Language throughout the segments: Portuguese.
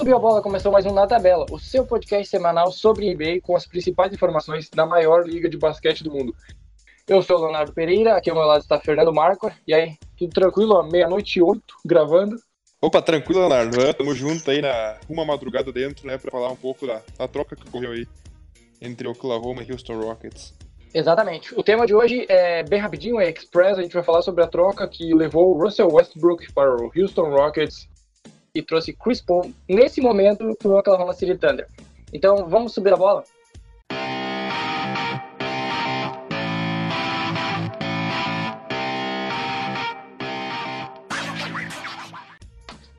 Subiu a bola, começou mais um Na Tabela, o seu podcast semanal sobre NBA com as principais informações da maior liga de basquete do mundo. Eu sou o Leonardo Pereira, aqui ao meu lado está Fernando Marco. E aí, tudo tranquilo? Meia-noite e oito, gravando. Opa, tranquilo, Leonardo. É, tamo junto aí na uma madrugada dentro, né, pra falar um pouco da, da troca que ocorreu aí entre Oklahoma e Houston Rockets. Exatamente. O tema de hoje é bem rapidinho, é Express. A gente vai falar sobre a troca que levou o Russell Westbrook para o Houston Rockets e trouxe Chris Paul nesse momento para o Oklahoma City Thunder. Então, vamos subir a bola?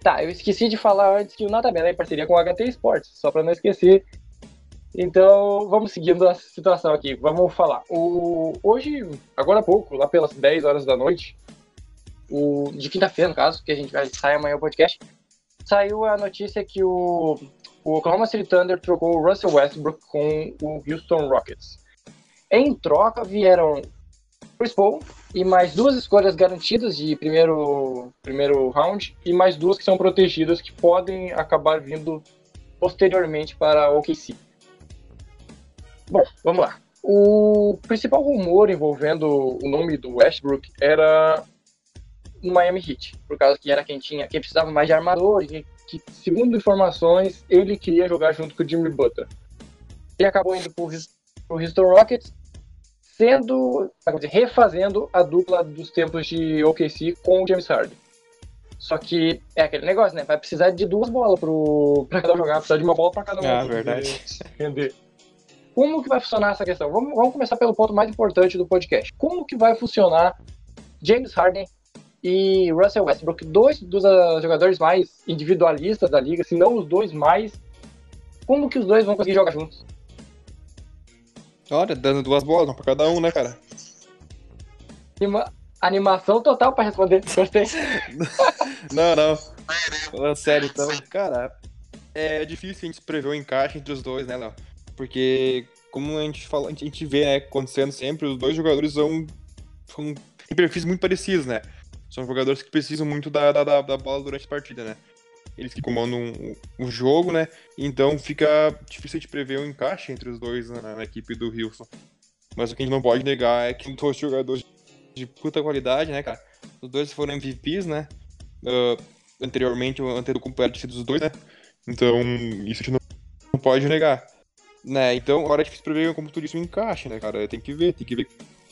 Tá, eu esqueci de falar antes que o Na Tabela é em parceria com o HT Sports, só para não esquecer. Então, vamos seguindo a situação aqui. Vamos falar. O, hoje, agora há pouco, lá pelas 10 horas da noite, o, de quinta-feira, no caso, que a gente vai sair amanhã o podcast, saiu a notícia que o, o Oklahoma City Thunder trocou o Russell Westbrook com o Houston Rockets. Em troca, vieram Chris Paul e mais duas escolhas garantidas de primeiro, primeiro round e mais duas que são protegidas que podem acabar vindo posteriormente para o OKC. Bom, vamos lá. O principal rumor envolvendo o nome do Westbrook era no Miami Heat, por causa que era quem tinha, quem precisava mais de armador e que, segundo informações, ele queria jogar junto com o Jimmy Butler. Ele acabou indo para o Houston Rockets sendo, dizer, refazendo a dupla dos tempos de OKC com o James Harden. Só que é aquele negócio, né? Vai precisar de duas bolas para cada jogar, precisa de uma bola para cada um. Ah, verdade. Entender. Como que vai funcionar essa questão? Vamos, vamos começar pelo ponto mais importante do podcast. Como que vai funcionar James Harden e Russell Westbrook, dois dos uh, jogadores mais individualistas da liga, se não os dois mais. Como que os dois vão conseguir jogar juntos? Olha, dando duas bolas, uma pra cada um, né, cara? Anima... Animação total pra responder. Gostei. não, não. Falando sério, então, cara, é difícil a gente prever o encaixe entre os dois, né, Léo? Porque, como a gente, fala, a gente vê né, acontecendo sempre, os dois jogadores são, são em perfis muito parecidos, né? São jogadores que precisam muito da, da, da bola durante a partida, né? eles que comandam o, jogo, né? Então fica difícil de prever o um encaixe entre os dois na, na, equipe do Houston. Mas o que a gente não pode negar é que dois jogadores de puta qualidade, né, cara? Os dois foram MVPs, né? Uh, anteriormente, o Antetokounmpo era dos dois, né? Então, isso a gente não, não pode negar. Né, então, agora é difícil prever como tudo isso encaixa, né, cara? Tem que ver, tem que ver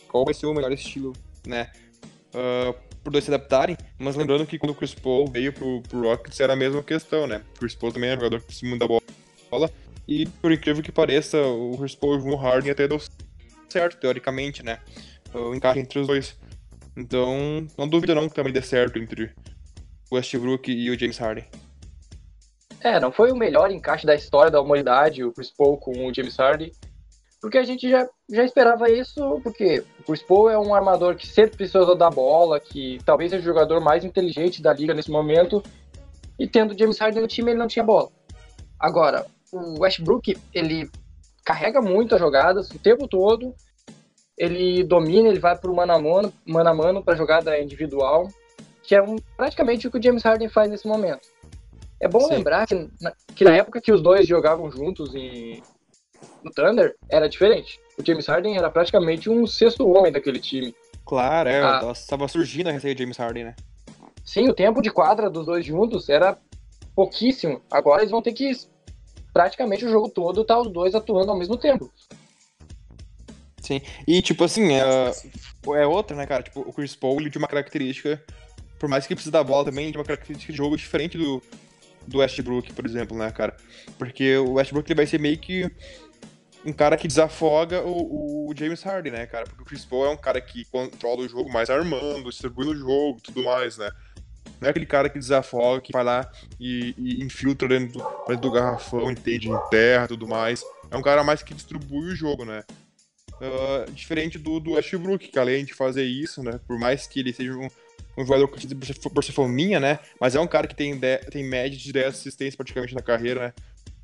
qual vai ser o melhor estilo, né? Uh, por dois se adaptarem, mas lembrando que quando o Chris Paul veio pro, pro Rockets era a mesma questão, né? O Chris Paul também é jogador que se muda a bola, e por incrível que pareça, o Chris Paul e o Harden até deu certo, teoricamente, né? O encaixe entre os dois. Então, não duvida não que também dê certo entre o Westbrook e o James Harden. É, não foi o melhor encaixe da história da humanidade, o Chris Paul com o James Harden, porque a gente já, já esperava isso, porque o Chris Paul é um armador que sempre precisou da bola, que talvez seja o jogador mais inteligente da liga nesse momento, e tendo James Harden no time, ele não tinha bola. Agora, o Westbrook, ele carrega muito as jogadas o tempo todo, ele domina, ele vai para o mano a mano, mano a mano para jogada individual, que é um, praticamente o que o James Harden faz nesse momento. É bom Sim. lembrar que na, que na época que os dois jogavam juntos em, no Thunder era diferente. O James Harden era praticamente um sexto homem daquele time. Claro, é, ah, tava surgindo a receita de James Harden, né? Sim, o tempo de quadra dos dois juntos era pouquíssimo. Agora eles vão ter que praticamente o jogo todo tá os dois atuando ao mesmo tempo. Sim, e tipo assim, é, é outra, né, cara? Tipo, o Chris Paul ele uma característica, por mais que precise da bola também, ele tinha uma característica de jogo diferente do, do Westbrook, por exemplo, né, cara? Porque o Westbrook ele vai ser meio que um cara que desafoga o, o, James Harden, né, cara? Porque o Chris Paul é um cara que controla o jogo mais armando, distribuindo o jogo tudo mais, né? Não é aquele cara que desafoga, que vai lá e, e infiltra dentro do, dentro do garrafão, entende em terra tudo mais. É um cara mais que distribui o jogo, né? Uh, diferente do, do Westbrook, que além de fazer isso, né? Por mais que ele seja um, um jogador conhecido por ser fominha, né? Mas é um cara que tem, de, tem média de 10 assistências praticamente na carreira, né?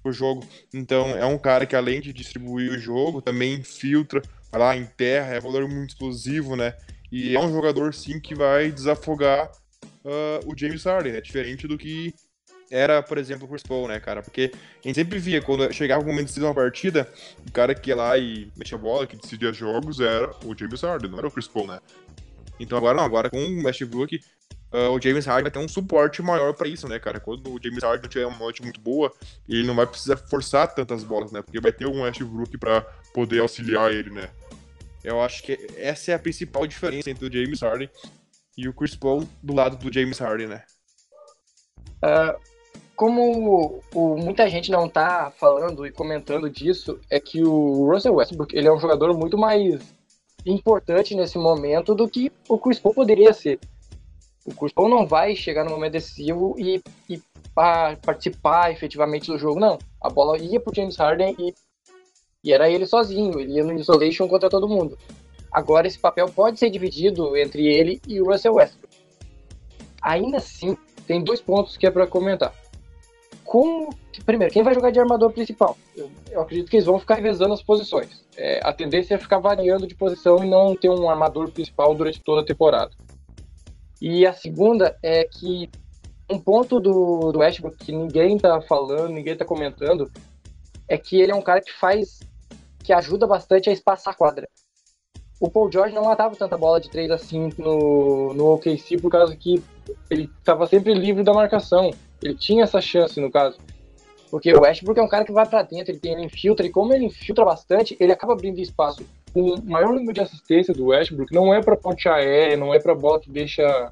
O jogo. Então é um cara que além de distribuir o jogo, também filtra, vai lá em terra, é valor muito explosivo, né? E é um jogador sim que vai desafogar uh, o James Harden, né? Diferente do que era, por exemplo, o Chris Paul, né, cara? Porque a gente sempre via, quando chegava o momento de decidir uma partida, o cara que ia lá e metia a bola, que decidia jogos, era o James Harden, não era o Chris Paul, né? Então agora não, agora com o Westbrook, uh, o James Harden vai ter um suporte maior para isso, né, cara? Quando o James Harden tiver uma noite muito boa, ele não vai precisar forçar tantas bolas, né? Porque vai ter um Westbrook para poder auxiliar ele, né? Eu acho que essa é a principal diferença entre o James Harden e o Chris Paul do lado do James Harden, né? Uh, como o, muita gente não tá falando e comentando disso, é que o Russell Westbrook ele é um jogador muito mais importante nesse momento do que o Chris Paul poderia ser. O Paul não vai chegar no momento decisivo e, e participar efetivamente do jogo, não. A bola ia pro James Harden e, e era ele sozinho, ele ia no isolation contra todo mundo. Agora esse papel pode ser dividido entre ele e o Russell Westbrook. Ainda assim, tem dois pontos que é para comentar. Como, primeiro, quem vai jogar de armador principal? Eu, eu acredito que eles vão ficar revezando as posições. É, a tendência é ficar variando de posição e não ter um armador principal durante toda a temporada. E a segunda é que um ponto do, do Westbrook que ninguém tá falando, ninguém tá comentando, é que ele é um cara que faz, que ajuda bastante a espaçar a quadra o Paul George não matava tanta bola de três assim no, no OKC por causa que ele estava sempre livre da marcação. Ele tinha essa chance, no caso. Porque o Westbrook é um cara que vai para dentro, ele, tem, ele infiltra, e como ele infiltra bastante, ele acaba abrindo espaço. O maior número de assistência do Westbrook não é para ponte aérea, não é para bola que deixa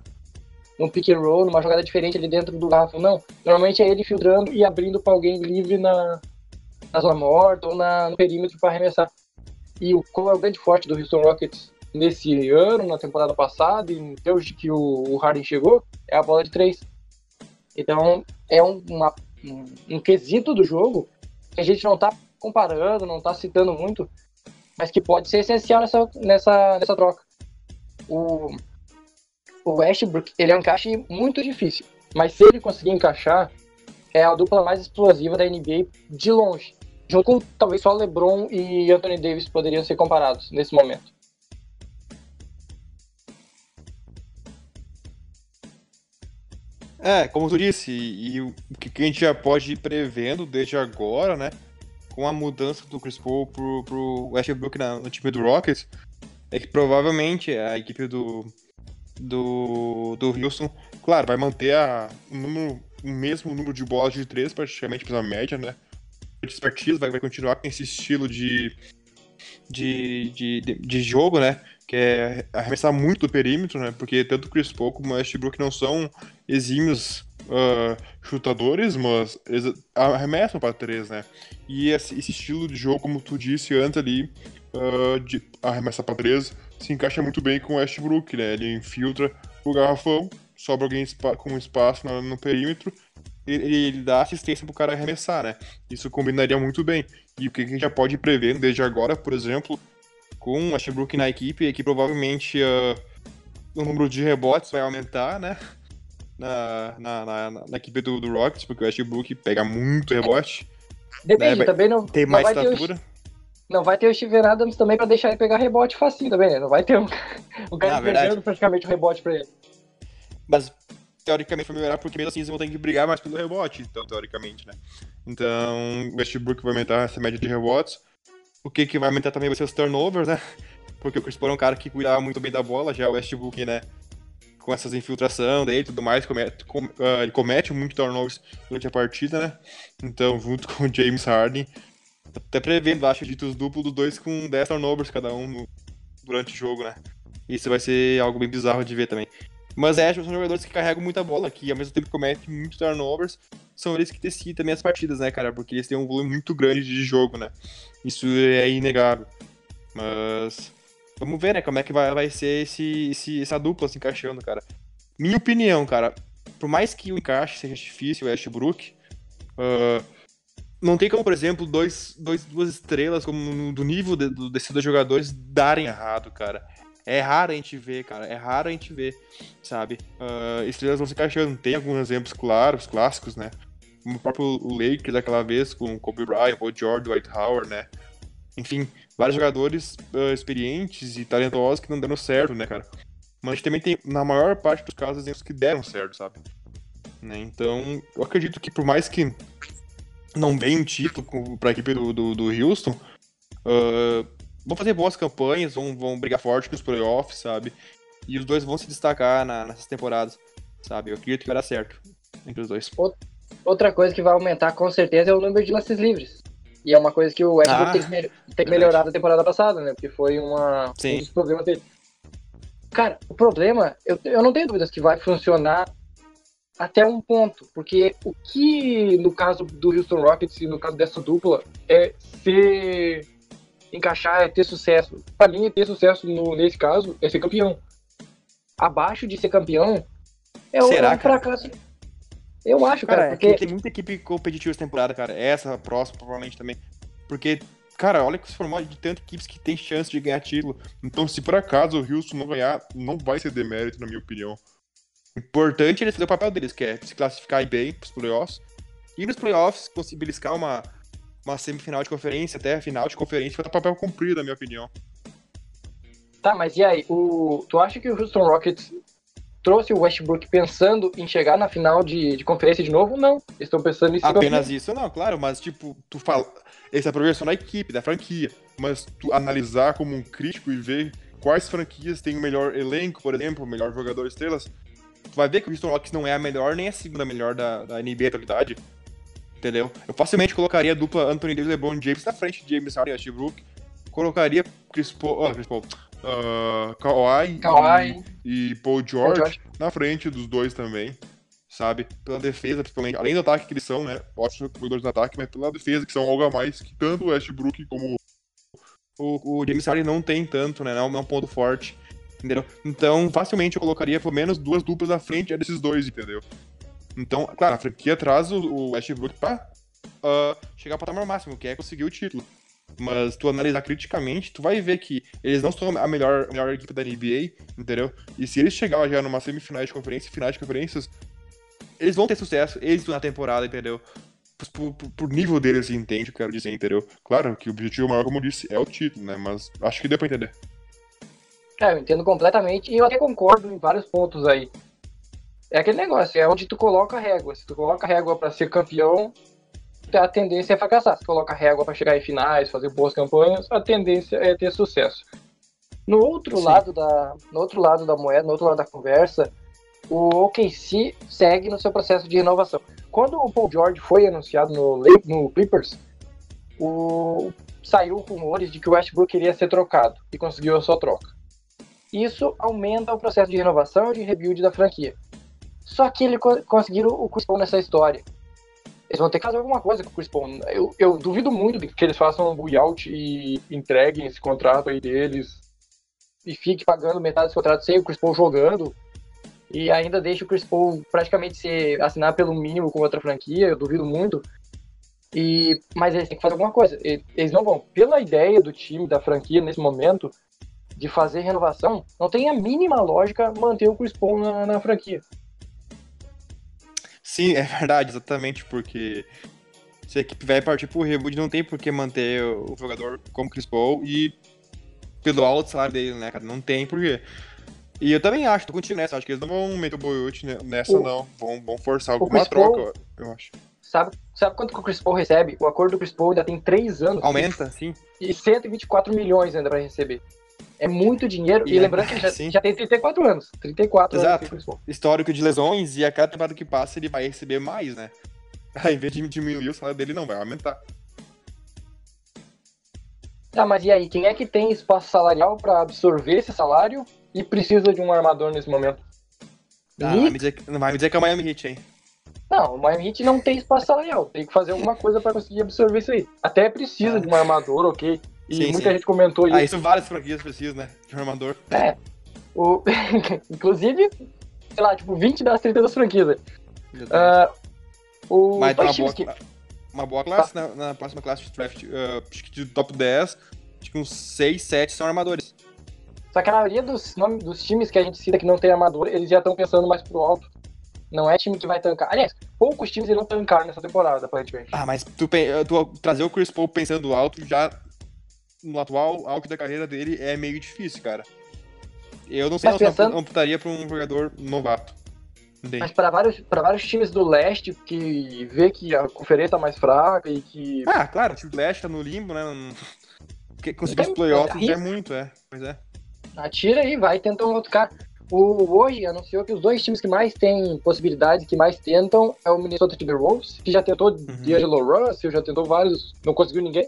um pick and roll, numa jogada diferente ali dentro do garrafão, não. Normalmente é ele filtrando e abrindo para alguém livre na, na zona morta ou na, no perímetro para arremessar. E o, qual é o grande forte do Houston Rockets nesse ano, na temporada passada, e desde que o, o Harden chegou, é a bola de três. Então, é um, uma, um, um quesito do jogo que a gente não está comparando, não está citando muito, mas que pode ser essencial nessa, nessa, nessa troca. O, o Westbrook, ele é um encaixe muito difícil, mas se ele conseguir encaixar, é a dupla mais explosiva da NBA de longe junto com talvez só LeBron e Anthony Davis poderiam ser comparados nesse momento. É, como tu disse, e, o que a gente já pode ir prevendo desde agora, né? Com a mudança do Chris Paul pro, pro Westbrook na, no time do Rockets, é que provavelmente a equipe do, do, do Houston, claro, vai manter a, o, número, o mesmo número de bolas de três, praticamente pela média, né? expertise, vai, vai continuar com esse estilo de, de, de, de, jogo, né? Que é arremessar muito do perímetro, né? Porque tanto o Chris Paul como o Westbrook não são exímios uh, chutadores, mas eles arremessam para três, né? E esse, esse, estilo de jogo, como tu disse antes ali, uh, de arremessar para três, se encaixa muito bem com o Westbrook, né? Ele infiltra o garrafão, sobra alguém com espaço no, perímetro ele, ele dá assistência pro cara arremessar, né? Isso combinaria muito bem. E o que a gente já pode prever desde agora, por exemplo, com o Westbrook na equipe, é que provavelmente uh, o número de rebotes vai aumentar, né? Na, na, na, na equipe do, do, Rockets, porque o Westbrook pega muito rebote. Depende, né? também não. Tem mais estatura. não vai ter o Steven Adams também pra deixar ele pegar rebote facinho também, né? Não vai ter um, um cara perdendo praticamente o rebote pra ele. Mas teoricamente vai melhorar, porque mesmo assim eles vão ter que brigar mais pelo rebote, então, teoricamente, né? Então, o Westbrook vai aumentar essa média de rebotes. O que, que vai aumentar também vai ser os turnovers, né? Porque o Chris Paul é um cara que cuidava muito bem da bola, já o Westbrook, né? Com essas infiltração dele e tudo mais, comete, com, uh, ele comete muito turnovers durante a partida, né? Então, junto com o James Harden, até prevendo, acho, ditos duplo dos dois com 10 turnovers cada um no, durante o jogo, né? Isso vai ser algo bem bizarro de ver também. Mas é, são jogadores que carregam muita bola, que ao mesmo tempo cometem muitos turnovers, são eles que decidem também as partidas, né, cara? Porque eles têm um volume muito grande de jogo, né? Isso é inegável. Mas vamos ver, né, como é que vai, vai ser esse, esse, essa dupla se encaixando, cara. Minha opinião, cara, por mais que o encaixe seja difícil, o Westbrook, uh, não tem como, por exemplo, dois, dois, duas estrelas como do nível de, do, desses dois jogadores darem errado, cara. É raro a gente ver, cara. É raro a gente ver, sabe? Uh, estrelas vão se encaixando. Tem alguns exemplos claros, clássicos, né? Como o próprio Lake daquela vez, com Kobe Bryant, Paul George, Dwight Howard, né? Enfim, vários jogadores uh, experientes e talentosos que não deram certo, né, cara? Mas também tem, na maior parte dos casos, exemplos que deram certo, sabe? Né? Então, eu acredito que por mais que não venha um título para a equipe do, do, do Houston, uh, vão fazer boas campanhas, vão, vão brigar forte nos playoffs, sabe? E os dois vão se destacar na, nessas temporadas, sabe? Eu acredito que vai dar certo entre os dois. Outra coisa que vai aumentar com certeza é o número de lances livres. E é uma coisa que o Westbrook ah, tem, que tem melhorar da temporada passada, né? Porque foi uma, Sim. um dos problemas dele. Cara, o problema, eu, eu não tenho dúvidas que vai funcionar até um ponto, porque o que no caso do Houston Rockets e no caso dessa dupla é ser encaixar, é ter sucesso. Para mim, ter sucesso no, nesse caso é ser campeão. Abaixo de ser campeão é Será, um fracasso. Eu acho, cara, cara porque... tem muita equipe competitiva essa temporada, cara. Essa, próxima, provavelmente também. Porque, cara, olha que se formou de tantas equipes que tem chance de ganhar título. Então, se por acaso o Houston não ganhar, não vai ser demérito, na minha opinião. Importante é eles fazer o papel deles, que é se classificar bem pros playoffs. E nos playoffs, conseguir beliscar uma, uma semifinal de conferência, até a final de conferência, foi o papel cumprido, na minha opinião. Tá, mas e aí? O... Tu acha que o Houston Rockets trouxe o Westbrook pensando em chegar na final de, de conferência de novo? Não. Estão pensando em Apenas isso, não, claro, mas tipo, tu fala. Essa é a progressão da equipe, da franquia. Mas tu analisar como um crítico e ver quais franquias têm o melhor elenco, por exemplo, o melhor jogador estrelas, tu vai ver que o Houston Rockets não é a melhor nem a segunda melhor da, da NBA atualidade. Entendeu? Eu facilmente colocaria a dupla Anthony Davis e LeBron James na frente de James Harden e Westbrook. Colocaria Chris Paul, oh, Chris Paul uh, Kawhi, Kawhi. E, e, Paul George, George na frente dos dois também, sabe? Pela defesa, principalmente. Além do ataque que eles são, né? Ótimos jogadores de ataque, mas pela defesa, que são algo a mais que tanto o Westbrook como o, o James Harden não tem tanto, né? Não é um ponto forte. Entendeu? Então, facilmente eu colocaria pelo menos duas duplas à frente desses dois, entendeu? Então, claro, a franquia traz o Westbrook pra uh, chegar ao patamar máximo, que é conseguir o título. Mas tu analisar criticamente, tu vai ver que eles não são a melhor, a melhor equipe da NBA, entendeu? E se eles chegarem já numa semifinal de conferência, finais de conferências, eles vão ter sucesso, eles na temporada, entendeu? Por, por, por, nível deles, entende eu quero dizer, entendeu? Claro que o objetivo maior, como eu disse, é o título, né? Mas acho que deu pra entender. É, eu entendo completamente e eu até concordo em vários pontos aí. É aquele negócio, é onde tu coloca a régua. Se tu coloca a régua para ser campeão, a tendência é fracassar. Se coloca régua para chegar em finais, fazer boas campanhas, a tendência é ter sucesso. No outro Sim. lado da, no outro lado da moeda, no outro lado da conversa, o OKC segue no seu processo de renovação. Quando o Paul George foi anunciado no, no Clippers, o, saiu rumores de que o Westbrook queria ser trocado e conseguiu a sua troca. Isso aumenta o processo de renovação e de rebuild da franquia. Só que eles conseguiram o Chris Paul nessa história. Eles vão ter que fazer alguma coisa com o Chris Paul. Eu, eu duvido muito que eles façam um buyout e entreguem esse contrato aí deles e fique pagando metade desse contrato sem o Chris Paul jogando e ainda deixe o Chris Paul praticamente se assinar pelo mínimo com outra franquia, eu duvido muito. E, mas eles têm que fazer alguma coisa. Eles não vão, pela ideia do time, da franquia nesse momento, de fazer renovação, não tem a mínima lógica manter o Chris Paul na, na franquia. Sim, é verdade, exatamente, porque se a equipe vai partir pro reboot, não tem por que manter o jogador como Chris Paul e pelo alto salário dele, né, cara? Não tem por quê. E eu também acho, tô contigo nessa, acho que eles não vão meter o boiute nessa, o, não. Vão, vão forçar alguma troca, Paul, eu acho. Sabe, sabe quanto que o Chris Paul recebe? O acordo do Chris Paul ainda tem 3 anos. Aumenta, sim. E 124 milhões ainda pra receber. É muito dinheiro. E, e lembrando que já, já, tem 34 anos. 34 Exato. anos. Histórico de lesões e a cada temporada que passa ele vai receber mais, né? Aí, em vez de diminuir o salário dele, não, vai aumentar. Tá, mas e aí? Quem é que tem espaço salarial para absorver esse salário e precisa de um armador nesse momento? Ah, não, vai me dizer, vai me dizer que é o Miami Heat, hein? Não, o Miami Heat não tem espaço salarial. Tem que fazer alguma coisa para conseguir absorver isso aí. Até precisa ah. de um armador, ok. E sim, muita sim. gente comentou isso. Ah, isso várias franquias precisam, né? De um armador. É. O... Inclusive, sei lá, tipo, 20 das 30 das franquias. Uh, o... Mas uma boa, que... uma boa classe tá. na, na, próxima classe de draft, uh, acho que de top 10, acho que uns 6, 7 são armadores. Só que a maioria dos, nomes, dos times que a gente cita que não tem armador, eles já estão pensando mais pro alto. Não é time que vai tancar. Aliás, poucos times irão tancar nessa temporada, aparentemente. Ah, mas tu, tu trazer o Chris Paul pensando alto já no atual auge da carreira dele é meio difícil, cara. Eu não sei se pensando... eu optaria pra um jogador novato. Entendi. Mas para vários, pra vários times do leste que vê que a conferência tá mais fraca e que. Ah, claro, o time do leste tá no limbo, né? Não... Conseguir os playoffs é muito, é. Pois é. Atira aí, vai tentar um outro cara. O hoje anunciou que os dois times que mais têm possibilidade, que mais tentam, é o Minnesota Timberwolves, que já tentou uhum. D'Angelo Russell, já tentou vários, não conseguiu ninguém.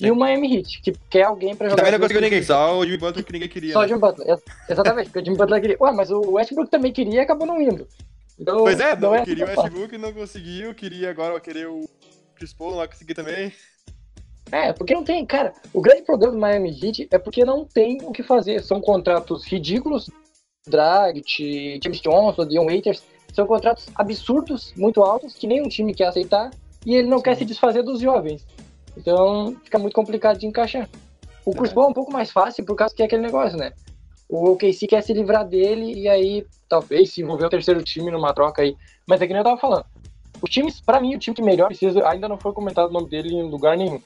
E o Miami Heat, que quer alguém pra jogar. Também não conseguiu ninguém, só o Jimmy Butler que ninguém queria. Só né? o Jimmy Butler, exatamente, porque o Jimmy Butler queria. Ué, mas o Westbrook também queria e acabou não indo. Então, pois é, não, é queria o Westbrook não conseguiu, queria agora querer o Chris Paul, não vai conseguir também. É, porque não tem, cara, o grande problema do Miami Heat é porque não tem o que fazer. São contratos ridículos, Dragic, James Johnson, Dion Waiters, são contratos absurdos, muito altos, que nenhum time quer aceitar, e ele não Sim. quer se desfazer dos jovens. Então fica muito complicado de encaixar. O Chris Paul é um pouco mais fácil por causa que é aquele negócio, né? O OKC quer se livrar dele e aí talvez se envolver o terceiro time numa troca aí. Mas é que nem eu tava falando. Os times, para mim, o time que melhor precisa, ainda não foi comentado o nome dele em lugar nenhum.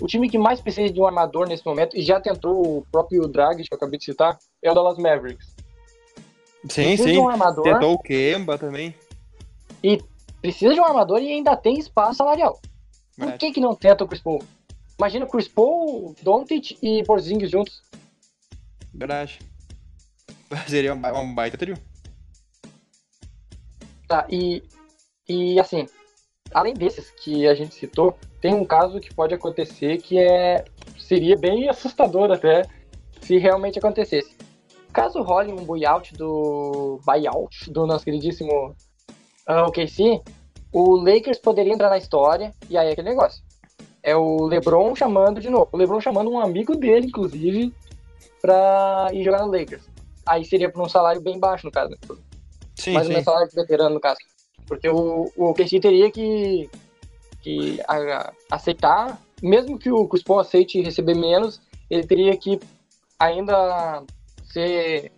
O time que mais precisa de um armador nesse momento, e já tentou o próprio Drag, que eu acabei de citar, é o Dallas Mavericks. Sim, precisa sim. Um armador, tentou o Kemba também. E precisa de um armador e ainda tem espaço salarial. Por que, que não tenta o Chris Paul? Imagina Chris Paul, Doncic e Porzingis juntos. Verdade. Seria um baita trio. Tá, e, e assim, além desses que a gente citou, tem um caso que pode acontecer que é seria bem assustador até se realmente acontecesse. Caso role um buyout do buyout do nosso queridíssimo uh, ah, OKC, o Lakers poderia entrar na história, e aí é aquele negócio. É o LeBron chamando de novo. O LeBron chamando um amigo dele, inclusive, pra ir jogar no Lakers. Aí seria por um salário bem baixo, no caso. Né? Sim, Mais sim. um salário de veterano, no caso. Porque o, o teria que, que a, aceitar, mesmo que o Paul aceite receber menos, ele teria que ainda ser,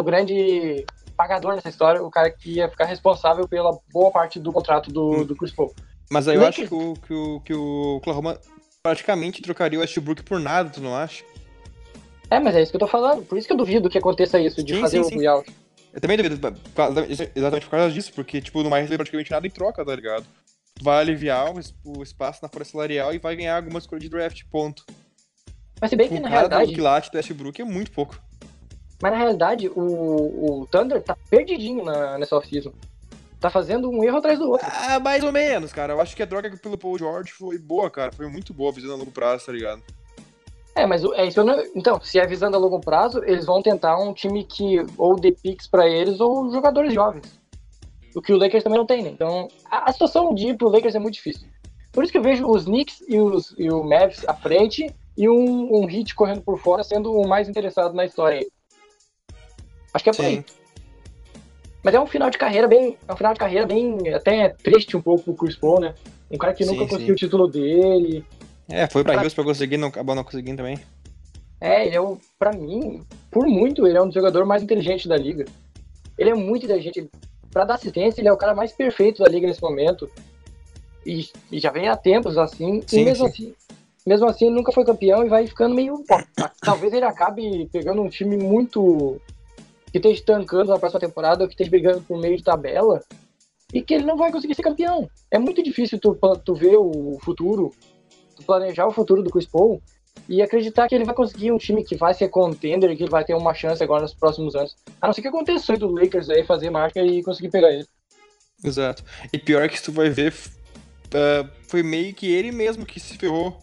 o grande pagador nessa história, o cara que ia ficar responsável pela boa parte do contrato do, hum. do Chris Paul. Mas aí eu acho que o, que, o, que o Oklahoma praticamente trocaria o Westbrook por nada, tu não acha? É, mas é isso que eu tô falando. Por isso que eu duvido que aconteça isso, de sim, fazer sim, o buyout. Eu também duvido, exatamente por causa disso, porque, tipo, não vai receber praticamente nada em troca, tá ligado? Vai aliviar o espaço na folha salarial e vai ganhar algumas coisas de draft, ponto. Mas se bem que, na realidade... O quilate do Westbrook é muito pouco. Mas na realidade, o, o Thunder tá perdidinho na, nessa off-season. Tá fazendo um erro atrás do outro. Ah, mais ou menos, cara. Eu acho que a droga pelo Paul George foi boa, cara. Foi muito boa visando a longo prazo, tá ligado? É, mas é isso não... Então, se é visando a longo prazo, eles vão tentar um time que ou dê picks pra eles ou jogadores jovens. O que o Lakers também não tem, né? Então, a, a situação de ir pro Lakers é muito difícil. Por isso que eu vejo os Knicks e, os, e o Mavs à frente e um, um hit correndo por fora sendo o mais interessado na história aí. Acho que é por Sim. aí. Mas é um final de carreira bem. É um final de carreira bem. Até triste um pouco pro Chris Paul, né? Um cara que sim, nunca conseguiu o título dele. É, foi pra. Houston pra conseguir, não acabou não conseguindo também. É, ele é o. Pra mim, por muito, ele é um dos jogadores mais inteligentes da liga. Ele é muito inteligente. Pra dar assistência, ele é o cara mais perfeito da liga nesse momento. E, e já vem há tempos assim. Sim, e mesmo sim. assim. Mesmo assim, ele nunca foi campeão e vai ficando meio. Talvez ele acabe pegando um time muito que esteja estancando na próxima temporada ou que esteja brigando por meio de tabela e que ele não vai conseguir ser campeão. É muito difícil tu, tu ver o futuro, tu planejar o futuro do Chris Paul e acreditar que ele vai conseguir um time que vai ser contender e que vai ter uma chance agora nos próximos anos. A não ser que aconteça do Lakers aí fazer marca e conseguir pegar ele. Exato. E pior que tu vai ver, uh, foi meio que ele mesmo que se ferrou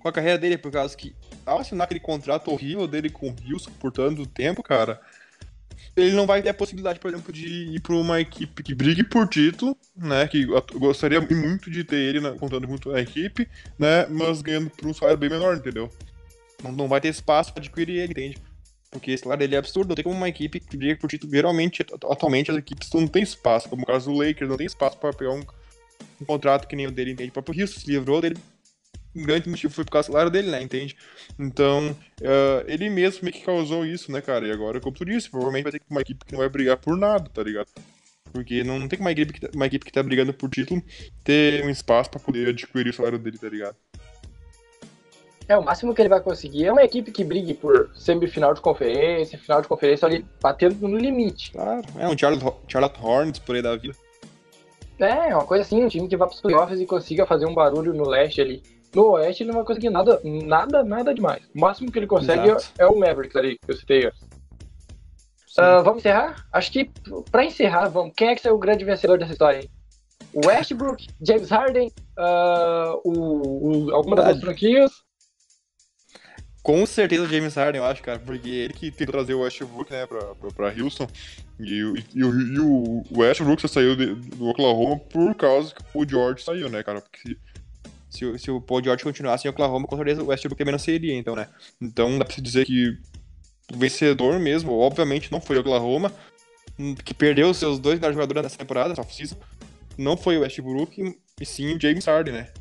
com a carreira dele, por causa que ao assinar aquele contrato horrível dele com o Houston por tanto tempo, cara, ele não vai ter a possibilidade, por exemplo, de ir para uma equipe que brigue por título, né? Que gostaria muito de ter ele né, contando muito a equipe, né? Mas ganhando por um salário bem menor, entendeu? Não, não vai ter espaço para adquirir ele, entende? Porque esse salário dele é absurdo, não tem como uma equipe que briga por título. Geralmente, atualmente, as equipes não têm espaço, como o caso do Lakers, não tem espaço para pegar um, um, contrato que nem o dele, entende? O próprio Rio se livrou dele um grande motivo foi por causa do salário dele, né? Entende? Então, uh, ele mesmo meio que causou isso, né, cara? E agora, como tu disse, provavelmente vai ter uma equipe que não vai brigar por nada, tá ligado? Porque não, não tem uma equipe, que, tá, uma equipe que tá brigando por título ter um espaço pra poder adquirir o salário dele, tá ligado? É, o máximo que ele vai conseguir é uma equipe que brigue por semifinal de conferência, final de conferência ali, batendo no limite. Claro, é um Charlotte, Charlotte Hornets por aí da vida. É, uma coisa assim, um time que vá para os playoffs e consiga fazer um barulho no leste ali. No oeste ele não vai conseguir nada, nada, nada demais. O máximo que ele consegue é, é, o Mavericks ali, que eu citei antes. Uh, vamos encerrar? Acho que para encerrar, vamos. Quem é que é o grande vencedor dessa história aí? Westbrook, James Harden, uh, o, o, alguma das franquias com certeza o James Harden, eu acho, cara, porque ele que tentou trazer o Westbrook, né, pra, pra, pra Houston, e, e, e, e o Westbrook só saiu de, do Oklahoma por causa que o George saiu, né, cara, porque se, se o Paul George continuasse em Oklahoma, com certeza o Westbrook também não seria, então, né, então dá pra se dizer que o vencedor mesmo, obviamente, não foi o Oklahoma, que perdeu os seus dois melhores jogadores nessa temporada, essa off não foi o Westbrook, e sim o James Harden, né,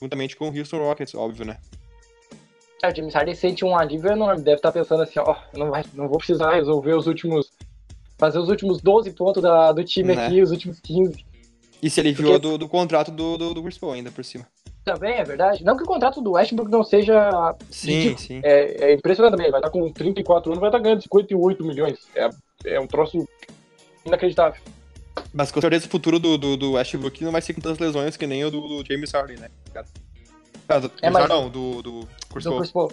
juntamente com o Houston Rockets, óbvio, né. É, o James Harden sente um alívio enorme. Deve estar tá pensando assim, ó, não, vai, não vou precisar resolver os últimos. Fazer os últimos 12 pontos da, do time né? aqui, os últimos 15. E se aliviou Porque... do, do contrato do, do, do Chris Paul ainda por cima. Também, é verdade. Não que o contrato do Westbrook não seja. Sim, sim. É, é impressionante também. Ele vai estar com 34 anos, vai estar ganhando 58 milhões. É, é um troço inacreditável. Mas com certeza o futuro do, do, do Westbrook não vai ser com tantas lesões que nem o do, do James Harden, né? Ah, do, é, mas, não, do, do Chris Paul. Paul.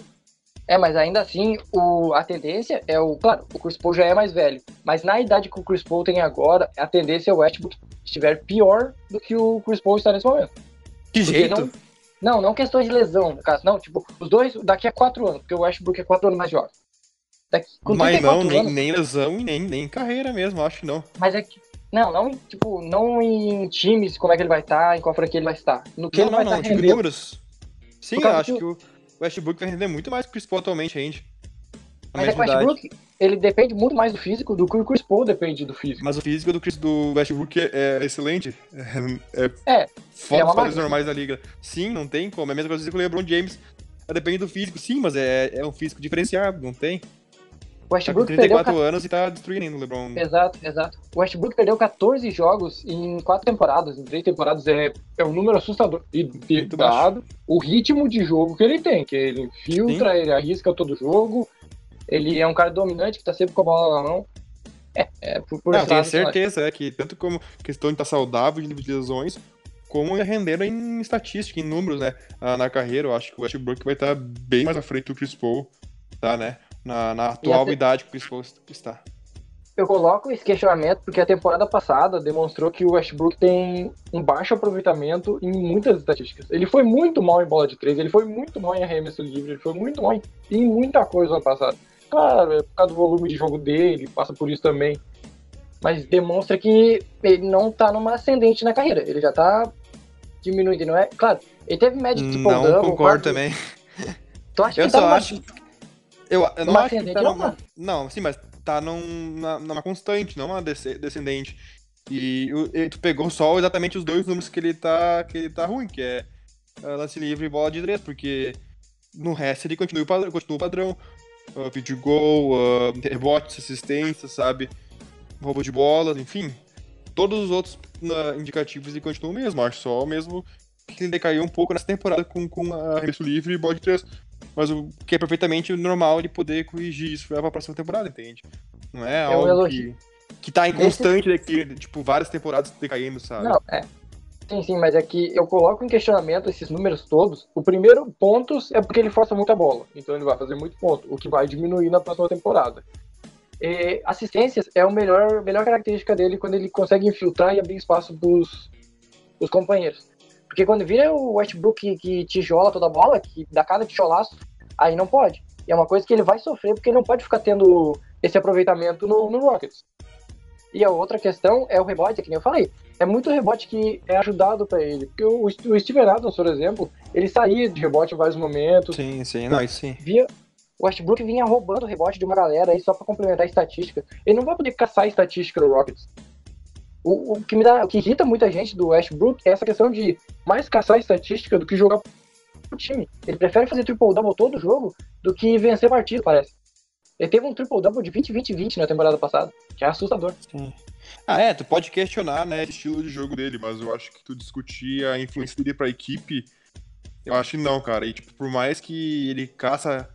É, mas ainda assim, o, a tendência é o. Claro, o Chris Paul já é mais velho. Mas na idade que o Chris Paul tem agora, a tendência é o Westbrook estiver pior do que o Chris Paul está nesse momento. Que jeito? Não, não, não questões de lesão, no caso. Não, tipo, os dois daqui a quatro anos, porque o Westbrook é quatro anos mais jovem. Daqui, mas não, nem, anos, nem lesão e nem, nem carreira mesmo, acho que não. Mas é que. Não, não, tipo, não em times, como é que ele vai estar, em qual franquia ele vai estar. No que não, ele vai não, estar tipo, números. Sim, eu acho que... que o Westbrook vai render muito mais que o Chris Paul atualmente rende. Mas é que o Westbrook, ele depende muito mais do físico do que o Chris Paul depende do físico. Mas o físico do, Chris, do Westbrook é, é excelente. É, é, é fora é os normais da liga. Sim, não tem como. É a mesma coisa que o LeBron James. Depende do físico, sim, mas é, é um físico diferenciado, não tem. O Westbrook tá com 34 perdeu... anos e tá destruindo o LeBron. Exato, exato. O Westbrook perdeu 14 jogos em 4 temporadas, em 3 temporadas. É, é um número assustador. E, e dado o ritmo de jogo que ele tem, que ele filtra, Sim. ele arrisca todo jogo. Ele é um cara dominante que tá sempre com a bola na mão. É, é por, por Não, tenho certeza, é que tanto como questão de estar tá saudável de lesões, como rendendo em estatística, em números, né? Ah, na carreira, eu acho que o Westbrook vai estar tá bem mais à frente do Chris Paul, tá, né? na, na atual idade que o Chris está. Eu coloco esse questionamento porque a temporada passada demonstrou que o Westbrook tem um baixo aproveitamento em muitas estatísticas. Ele foi muito mal em bola de três, ele foi muito mal em arremesso livre, ele foi muito mal em, em muita coisa no ano passado. Claro, é por causa do volume de jogo dele, passa por isso também. Mas demonstra que ele não tá numa ascendente na carreira. Ele já tá diminuindo, não é? Claro, ele teve média de Não double, concordo quase... também. Tu acha eu que só tá acho... Eu, eu não acho que tá numa, Não, sim, mas tá num, na, numa constante, não uma descendente. E, e, tu pegou só exatamente os dois números que ele tá, que ele tá ruim, que é uh, lance livre e bola de três, porque no resto ele continua continua o padrão. Uh, vídeo gol, uh, rebotes, assistência, sabe? Roubo de bolas, enfim. Todos os outros uh, indicativos ele continua o mesmo. Acho só mesmo que ele decaiu um pouco nessa temporada com, com arremesso livre e bola de três. Mas o que é perfeitamente normal ele poder corrigir isso pra próxima temporada, entende? Não é, é algo que, que tá inconstante Esse... daqui, tipo, várias temporadas decaindo, sabe? Não, é. Sim, sim, mas é que eu coloco em questionamento esses números todos. O primeiro, pontos, é porque ele força muita bola. Então ele vai fazer muito ponto, o que vai diminuir na próxima temporada. E assistências é a melhor, melhor característica dele quando ele consegue infiltrar e abrir espaço pros, pros companheiros. Porque quando vira o Westbrook que, que tijola toda a bola, que dá cada tijolaço, aí não pode. E é uma coisa que ele vai sofrer porque ele não pode ficar tendo esse aproveitamento no, no Rockets. E a outra questão é o rebote, que nem eu falei. É muito rebote que é ajudado para ele. Porque o, o Steven Adams, por exemplo, ele saía de rebote em vários momentos. Sim, sim, não, sim. Via, o Westbrook vinha roubando o rebote de uma galera aí só para complementar a estatística. Ele não vai poder caçar a estatística do Rockets. O, o, que me dá, o que irrita muita gente do Westbrook é essa questão de mais caçar estatística do que jogar pro time. Ele prefere fazer triple-double todo jogo do que vencer partido, parece. Ele teve um triple-double de 20-20-20 na temporada passada, que é assustador. Sim. Ah, é, tu pode questionar, né, o estilo de jogo dele, mas eu acho que tu discutir a influência dele pra equipe Eu acho que não, cara. E, tipo, por mais que ele caça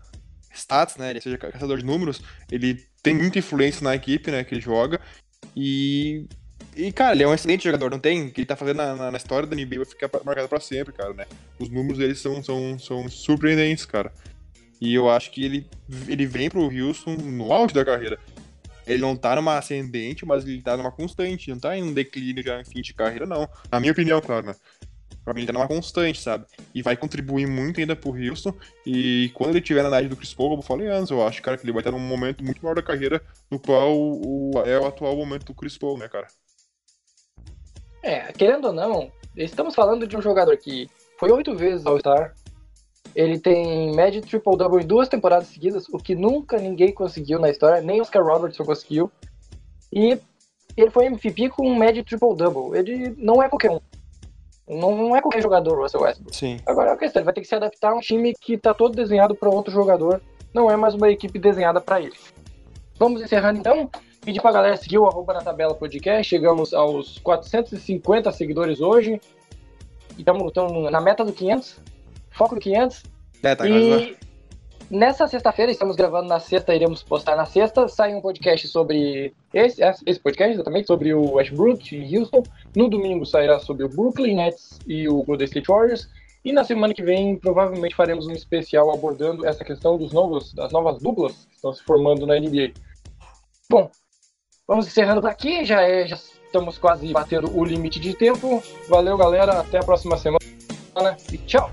stats, né? Ele seja caçador de números, ele tem muita influência na equipe, né? Que ele joga. E. E, cara, ele é um excelente jogador, não tem? O que ele tá fazendo na, na, história da NBA vai ficar marcado pra sempre, cara, né? Os números dele são, são, são surpreendentes, cara. E eu acho que ele, ele vem pro Houston no auge da carreira. Ele não tá numa ascendente, mas ele tá numa constante. Não tá em um declínio já em fim de carreira, não. Na minha opinião, claro, né? Pra mim, ele tá numa constante, sabe? E vai contribuir muito ainda pro Houston. E quando ele tiver na idade do Chris Paul, como eu falei antes, eu acho, cara, que ele vai estar num momento muito maior da carreira, no qual o, é o atual momento do Chris Paul, né, cara? É, querendo ou não, estamos falando de um jogador que foi oito vezes All-Star. Ele tem média triple-double em duas temporadas seguidas, o que nunca ninguém conseguiu na história, nem Oscar Robertson conseguiu. E ele foi MVP com média triple-double. Ele não é qualquer um. Não é qualquer jogador, Russell Westbrook. Sim. Agora a questão, ele vai ter que se adaptar a um time que está todo desenhado para outro jogador. Não é mais uma equipe desenhada para ele. Vamos encerrando então. Pedir pra galera seguir o arroba na tabela podcast. Chegamos aos 450 seguidores hoje. E estamos na meta do 500. Foco do 500. É, tá e nessa sexta-feira, estamos gravando na sexta, iremos postar na sexta. Sai um podcast sobre esse, esse podcast, exatamente, sobre o Westbrook e Houston. No domingo sairá sobre o Brooklyn Nets e o Golden State Warriors. E na semana que vem, provavelmente faremos um especial abordando essa questão dos novos, das novas duplas que estão se formando na NBA. Bom, vamos encerrando por aqui. Já, é, já estamos quase batendo o limite de tempo. Valeu, galera. Até a próxima semana. E tchau!